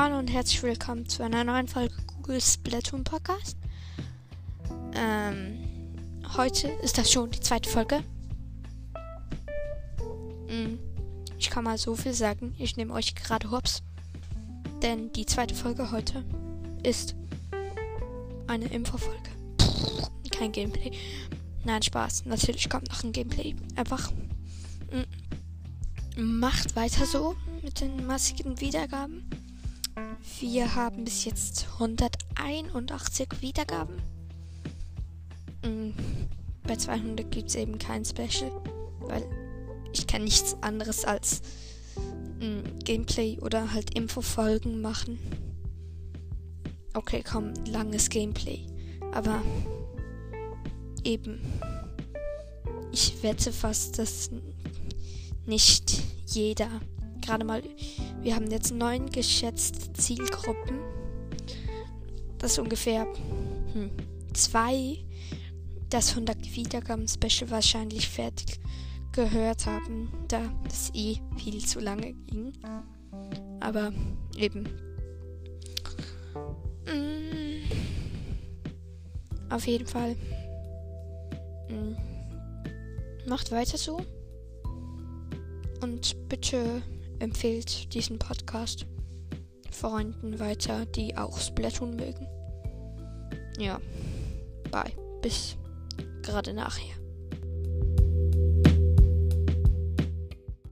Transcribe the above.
Hallo und herzlich willkommen zu einer neuen Folge Google Splatoon Podcast. Ähm, heute ist das schon die zweite Folge. Hm, ich kann mal so viel sagen, ich nehme euch gerade hops. Denn die zweite Folge heute ist eine Infofolge. Kein Gameplay. Nein, Spaß. Natürlich kommt noch ein Gameplay. Einfach mh, macht weiter so mit den massigen Wiedergaben. Wir haben bis jetzt 181 Wiedergaben. Mm, bei 200 gibt es eben kein Special, weil ich kann nichts anderes als mm, Gameplay oder halt Infofolgen machen. Okay, komm, langes Gameplay. Aber eben, ich wette fast, dass nicht jeder gerade mal, wir haben jetzt neun geschätzte Zielgruppen. Das ist ungefähr hm, zwei, das 100 Wiedergaben-Special wahrscheinlich fertig gehört haben, da das eh viel zu lange ging. Aber eben. Mm, auf jeden Fall. Mm, macht weiter so. Und bitte empfehlt diesen Podcast Freunden weiter, die auch Splatoon mögen. Ja, bye. Bis gerade nachher.